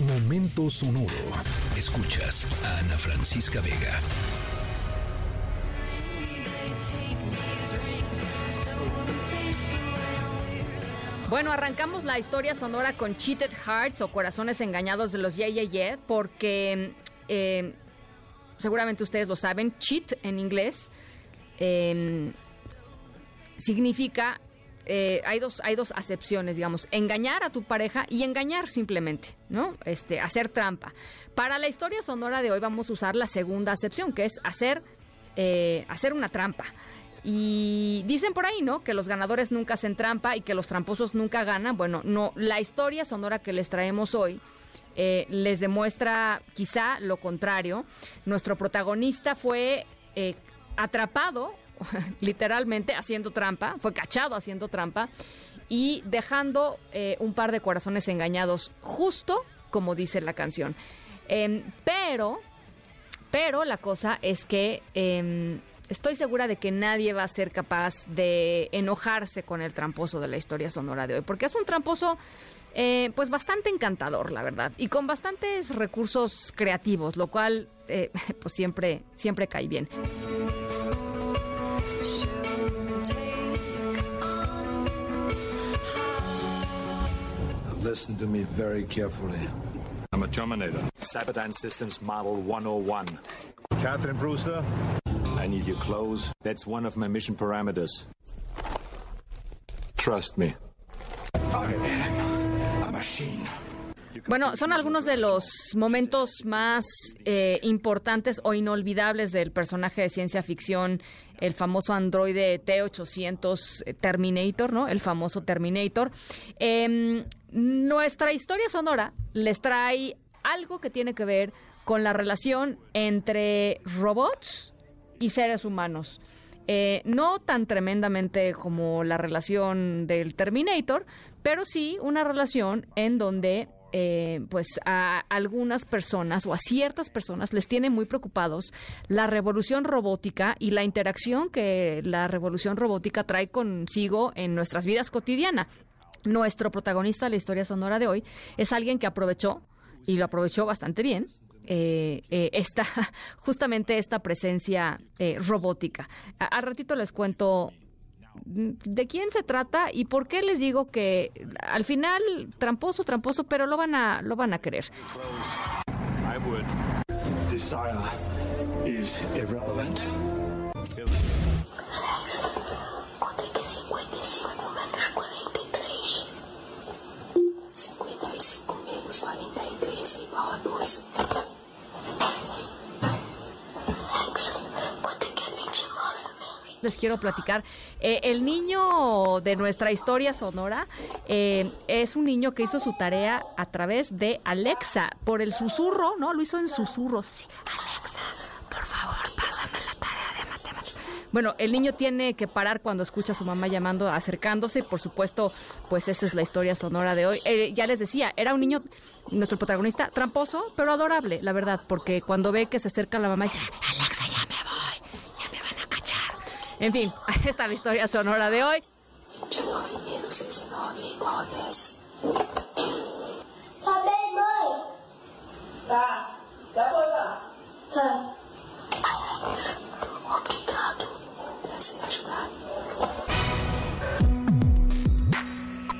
Momento sonoro. Escuchas a Ana Francisca Vega. Bueno, arrancamos la historia sonora con Cheated Hearts o Corazones Engañados de los Yeah Yeah Yeah, porque eh, seguramente ustedes lo saben, cheat en inglés eh, significa, eh, hay, dos, hay dos acepciones, digamos, engañar a tu pareja y engañar simplemente, ¿no? Este, hacer trampa. Para la historia sonora de hoy vamos a usar la segunda acepción, que es hacer, eh, hacer una trampa. Y dicen por ahí, ¿no? Que los ganadores nunca hacen trampa y que los tramposos nunca ganan. Bueno, no, la historia sonora que les traemos hoy eh, les demuestra quizá lo contrario. Nuestro protagonista fue atrapado, literalmente, haciendo trampa, fue cachado haciendo trampa y dejando eh, un par de corazones engañados, justo como dice la canción. Em, pero, pero la cosa es que em, estoy segura de que nadie va a ser capaz de enojarse con el tramposo de la historia sonora de hoy, porque es un tramposo eh, pues bastante encantador, la verdad, y con bastantes recursos creativos, lo cual eh, pues siempre, siempre cae bien. Listen to me very carefully. I'm a Terminator. Cyberdyne Systems Model 101. Catherine Brewster, I need your clothes. That's one of my mission parameters. Trust me. I am a machine. Bueno, son algunos de los momentos más eh, importantes o inolvidables del personaje de ciencia ficción, el famoso androide T-800 Terminator, ¿no? El famoso Terminator. Em, nuestra historia sonora les trae algo que tiene que ver con la relación entre robots y seres humanos. Eh, no tan tremendamente como la relación del Terminator, pero sí una relación en donde eh, pues a algunas personas o a ciertas personas les tiene muy preocupados la revolución robótica y la interacción que la revolución robótica trae consigo en nuestras vidas cotidianas. Nuestro protagonista de la historia sonora de hoy es alguien que aprovechó y lo aprovechó bastante bien eh, eh, esta, justamente esta presencia eh, robótica. A- al ratito les cuento mm, de quién se trata y por qué les digo que al final tramposo, tramposo, pero lo van a, lo van a querer. 43 igual a 12. Axel, código 29 menos les quiero platicar. Eh, el niño de nuestra historia sonora eh, es un niño que hizo su tarea a través de Alexa, por el susurro, ¿no? Lo hizo en susurros. Sí, Alexa, por favor, pásame la tarea. Bueno, el niño tiene que parar cuando escucha a su mamá llamando, acercándose. Por supuesto, pues esta es la historia sonora de hoy. Eh, ya les decía, era un niño, nuestro protagonista, tramposo, pero adorable, la verdad, porque cuando ve que se acerca la mamá dice, Alexa, ya me voy, ya me van a cachar. En fin, ahí está la historia sonora de hoy.